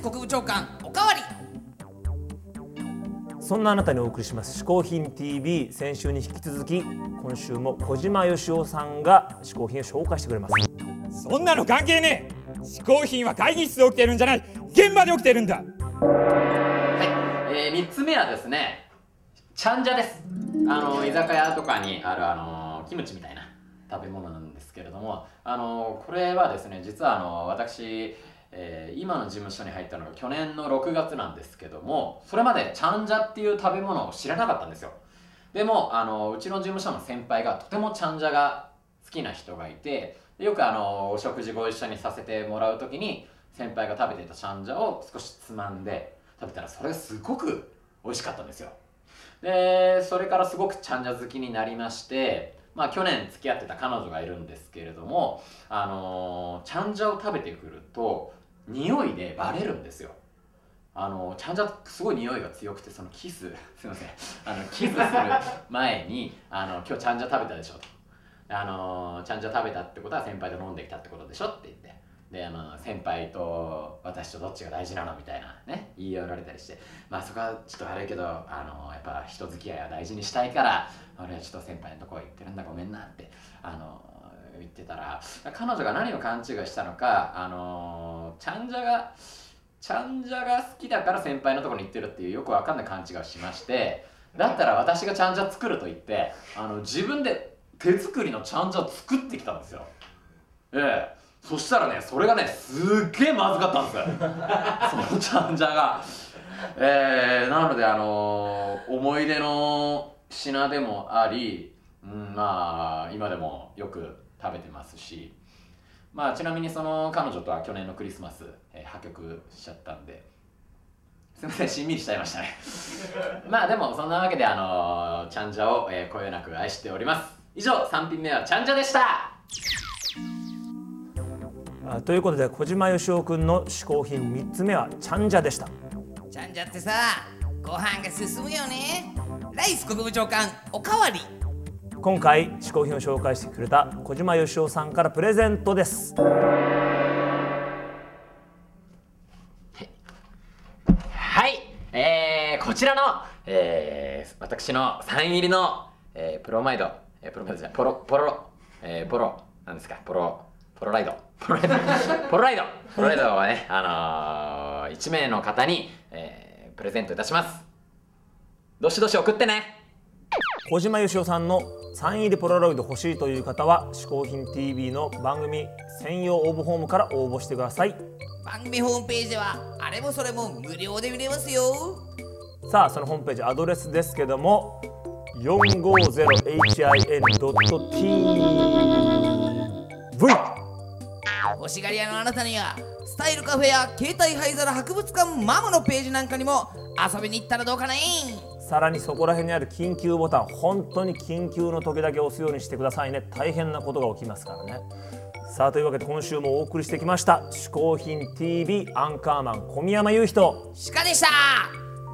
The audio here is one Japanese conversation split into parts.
国務長官おかわり。そんなあなたにお送りします「嗜好品 TV」先週に引き続き今週も小島よしおさんが嗜好品を紹介してくれます。そんなの関係ねえ。嗜好品は会議室で起きてるんじゃない。現場で起きてるんだ。はい、えー、3つ目はですねちゃんじゃです。あの居酒屋とかにあるあのキムチみたいな食べ物なんですけれどもあのこれはですね実はあの私えー、今の事務所に入ったのが去年の6月なんですけどもそれまでチャンジャっていう食べ物を知らなかったんですよ。でもあのうちの事務所の先輩がとてもチャンジャが好きな人がいてよくあのお食事ご一緒にさせてもらう時に先輩が食べていたチャンジャを少しつまんで食べたらそれすごく美味しかったんですよ。でそれからすごくチャンジャ好きになりましてまあ去年付き合ってた彼女がいるんですけれどもあのチャンジャを食べてくると匂いでバレるんですよ。あのちゃんとすごい匂いが強くてそのキス すいません。あのキスする前にあの「今日ちゃんじゃ食べたでしょ」と「あのちゃんじゃ食べたってことは先輩と飲んできたってことでしょ」って言って。であの先輩と私とどっちが大事なのみたいなね言い寄られたりして。まあそこはちょっと悪いけどあのやっぱ人付き合いは大事にしたいから俺はちょっと先輩のとこ行ってるんだごめんなって。あの言ってたら彼女が何を勘違いしたのかあのちゃんじゃがちゃんじゃが好きだから先輩のところに行ってるっていうよくわかんない勘違いをしましてだったら私がちゃんじゃ作ると言ってあの自分で手作りのちゃんじゃを作ってきたんですよ。ええ。そしたらねそれがねすっげえまずかったんです そのちゃんじゃが。えー、なのであのー、思い出の品でもあり、うん、まあ今でもよく食べてますし。まあちなみにその彼女とは去年のクリスマス、えー、破局しちゃったんで。すみませんしんみりしちゃいましたね。まあでもそんなわけであのー、ちゃんじゃを、えー、こよなく愛しております。以上3品目はちゃんじゃでした。あということで小島よしおくんの嗜好品3つ目はちゃんじゃでした。ちゃんじゃってさご飯が進むよね。ライス国務長官おかわり今回嗜好品を紹介してくれた小島よしおさんからプレゼントです。はい、えー、こちらの、えー、私のサイン入りの、えー、プロマイド、えー、プロマイドじゃポロポロ、えー、ポロ。なんですかポロポロライド。ポロライド。ポロライド。ポロライドはねあのー、1名の方に、えー、プレゼントいたします。どしどし送ってね。小島よしおさんのサイン入りポラロイド欲しいという方は「嗜好品 TV」の番組専用応募フォームから応募してください。番組ホームページではあれもそれも無料で見れますよ。さあそのホームページアドレスですけども 450hin.tv 欲しがり屋のあなたにはスタイルカフェや携帯灰皿博物館マムのページなんかにも遊びに行ったらどうかねさらにそこら辺にある緊急ボタン本当に緊急の時だけ押すようにしてくださいね。大変なことが起きますからね。さあというわけで今週もお送りしてきました「嗜好品 TV」アンカーマン小宮山雄人鹿でした。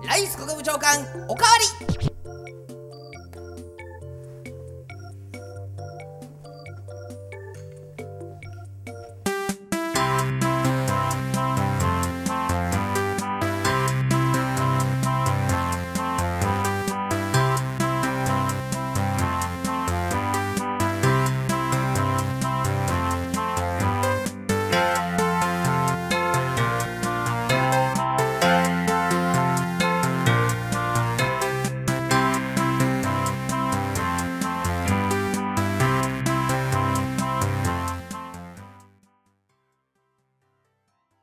ライス国務長官おかわり。